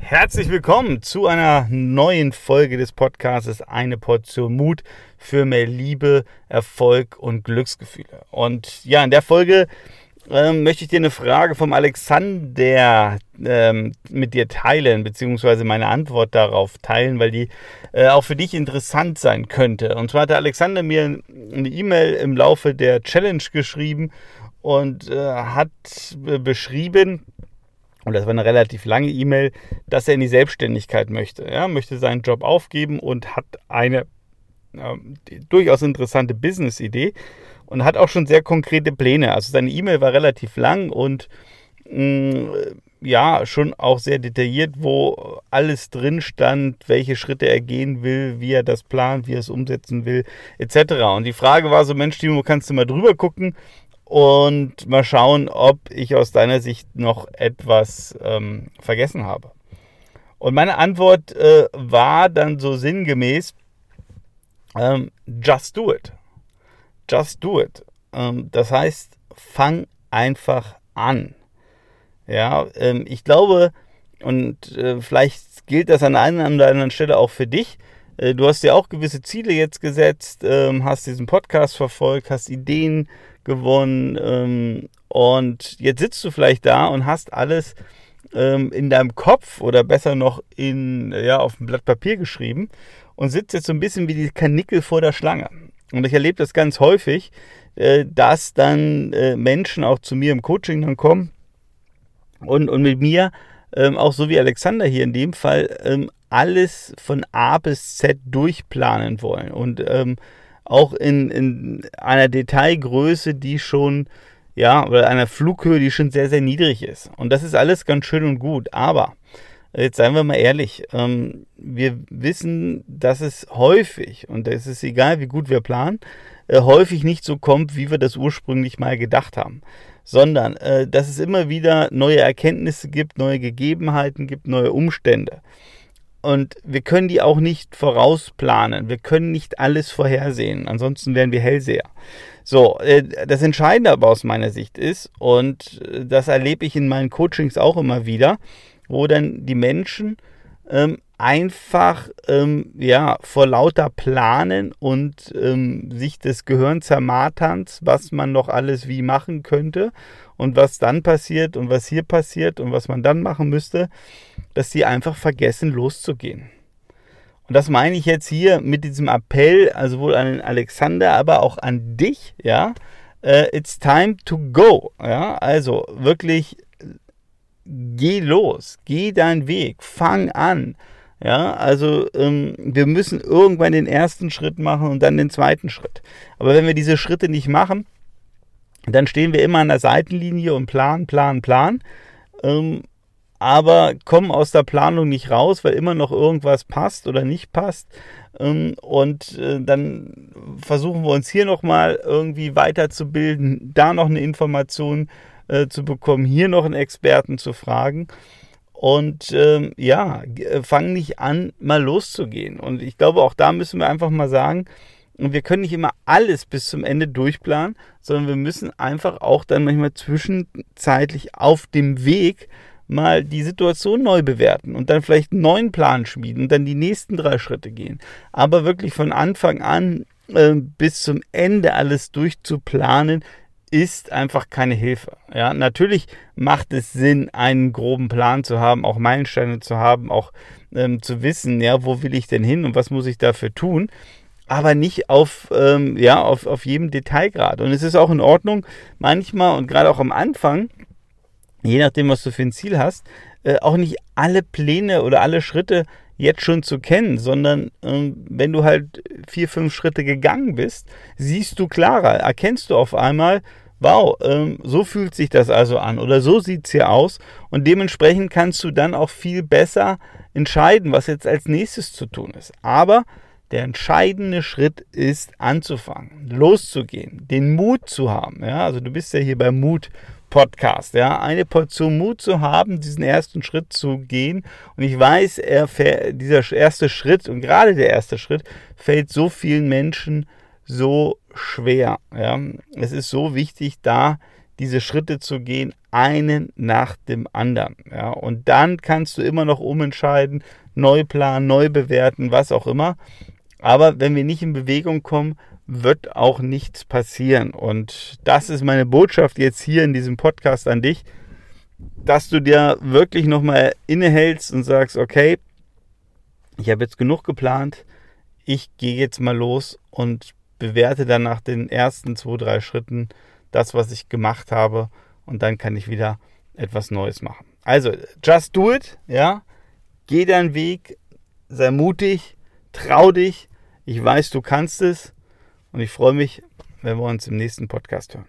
Herzlich willkommen zu einer neuen Folge des Podcasts Eine Portion Mut für mehr Liebe, Erfolg und Glücksgefühle. Und ja, in der Folge ähm, möchte ich dir eine Frage vom Alexander ähm, mit dir teilen, beziehungsweise meine Antwort darauf teilen, weil die äh, auch für dich interessant sein könnte. Und zwar hat der Alexander mir eine E-Mail im Laufe der Challenge geschrieben und äh, hat beschrieben, und das war eine relativ lange E-Mail, dass er in die Selbstständigkeit möchte. Er möchte seinen Job aufgeben und hat eine äh, durchaus interessante Business-Idee und hat auch schon sehr konkrete Pläne. Also seine E-Mail war relativ lang und mh, mm, ja, schon auch sehr detailliert, wo alles drin stand, welche Schritte er gehen will, wie er das plant, wie er es umsetzen will, etc. Und die Frage war so, Mensch, Timo, kannst du mal drüber gucken und mal schauen, ob ich aus deiner Sicht noch etwas ähm, vergessen habe. Und meine Antwort äh, war dann so sinngemäß, ähm, just do it. Just do it. Ähm, das heißt, fang einfach an. Ja, ähm, ich glaube, und äh, vielleicht gilt das an einer oder anderen Stelle auch für dich. Äh, du hast ja auch gewisse Ziele jetzt gesetzt, ähm, hast diesen Podcast verfolgt, hast Ideen gewonnen ähm, und jetzt sitzt du vielleicht da und hast alles ähm, in deinem Kopf oder besser noch in, ja, auf dem Blatt Papier geschrieben und sitzt jetzt so ein bisschen wie die Kanickel vor der Schlange. Und ich erlebe das ganz häufig, äh, dass dann äh, Menschen auch zu mir im Coaching dann kommen und, und mit mir, ähm, auch so wie Alexander hier in dem Fall, ähm, alles von A bis Z durchplanen wollen. Und ähm, auch in, in einer Detailgröße, die schon, ja, oder einer Flughöhe, die schon sehr, sehr niedrig ist. Und das ist alles ganz schön und gut. Aber, jetzt seien wir mal ehrlich, ähm, wir wissen, dass es häufig, und es ist egal, wie gut wir planen, äh, häufig nicht so kommt, wie wir das ursprünglich mal gedacht haben. Sondern, äh, dass es immer wieder neue Erkenntnisse gibt, neue Gegebenheiten gibt, neue Umstände. Und wir können die auch nicht vorausplanen. Wir können nicht alles vorhersehen. Ansonsten wären wir Hellseher. So, äh, das Entscheidende aber aus meiner Sicht ist, und äh, das erlebe ich in meinen Coachings auch immer wieder, wo dann die Menschen ähm, einfach ähm, ja, vor lauter Planen und ähm, sich des Gehirn zermarterns, was man noch alles wie machen könnte und was dann passiert und was hier passiert und was man dann machen müsste, dass sie einfach vergessen loszugehen. Und das meine ich jetzt hier mit diesem Appell, also wohl an den Alexander, aber auch an dich, ja. Uh, it's time to go, ja. Also wirklich, geh los, geh deinen Weg, fang an. Ja, also ähm, wir müssen irgendwann den ersten Schritt machen und dann den zweiten Schritt. Aber wenn wir diese Schritte nicht machen, dann stehen wir immer an der Seitenlinie und planen, planen, planen. Ähm, aber kommen aus der Planung nicht raus, weil immer noch irgendwas passt oder nicht passt. Ähm, und äh, dann versuchen wir uns hier nochmal irgendwie weiterzubilden, da noch eine Information äh, zu bekommen, hier noch einen Experten zu fragen. Und ähm, ja, äh, fangen nicht an, mal loszugehen. Und ich glaube, auch da müssen wir einfach mal sagen, wir können nicht immer alles bis zum Ende durchplanen, sondern wir müssen einfach auch dann manchmal zwischenzeitlich auf dem Weg mal die Situation neu bewerten und dann vielleicht einen neuen Plan schmieden und dann die nächsten drei Schritte gehen. Aber wirklich von Anfang an äh, bis zum Ende alles durchzuplanen, ist einfach keine Hilfe. Ja, natürlich macht es Sinn, einen groben Plan zu haben, auch Meilensteine zu haben, auch ähm, zu wissen, ja, wo will ich denn hin und was muss ich dafür tun aber nicht auf, ähm, ja, auf, auf jedem Detailgrad. Und es ist auch in Ordnung, manchmal und gerade auch am Anfang, je nachdem, was du für ein Ziel hast, äh, auch nicht alle Pläne oder alle Schritte jetzt schon zu kennen, sondern ähm, wenn du halt vier, fünf Schritte gegangen bist, siehst du klarer, erkennst du auf einmal, wow, ähm, so fühlt sich das also an oder so sieht es hier aus und dementsprechend kannst du dann auch viel besser entscheiden, was jetzt als nächstes zu tun ist. Aber der entscheidende Schritt ist anzufangen, loszugehen, den Mut zu haben. Ja, also du bist ja hier beim Mut Podcast, ja, eine Portion Mut zu haben, diesen ersten Schritt zu gehen. Und ich weiß, er, dieser erste Schritt und gerade der erste Schritt fällt so vielen Menschen so schwer. Ja, es ist so wichtig, da diese Schritte zu gehen, einen nach dem anderen. Ja, und dann kannst du immer noch umentscheiden, neu planen, neu bewerten, was auch immer. Aber wenn wir nicht in Bewegung kommen, wird auch nichts passieren. Und das ist meine Botschaft jetzt hier in diesem Podcast an dich, dass du dir wirklich nochmal innehältst und sagst, okay, ich habe jetzt genug geplant, ich gehe jetzt mal los und bewerte dann nach den ersten zwei, drei Schritten das, was ich gemacht habe und dann kann ich wieder etwas Neues machen. Also, just do it, ja. Geh deinen Weg, sei mutig, trau dich. Ich weiß, du kannst es und ich freue mich, wenn wir uns im nächsten Podcast hören.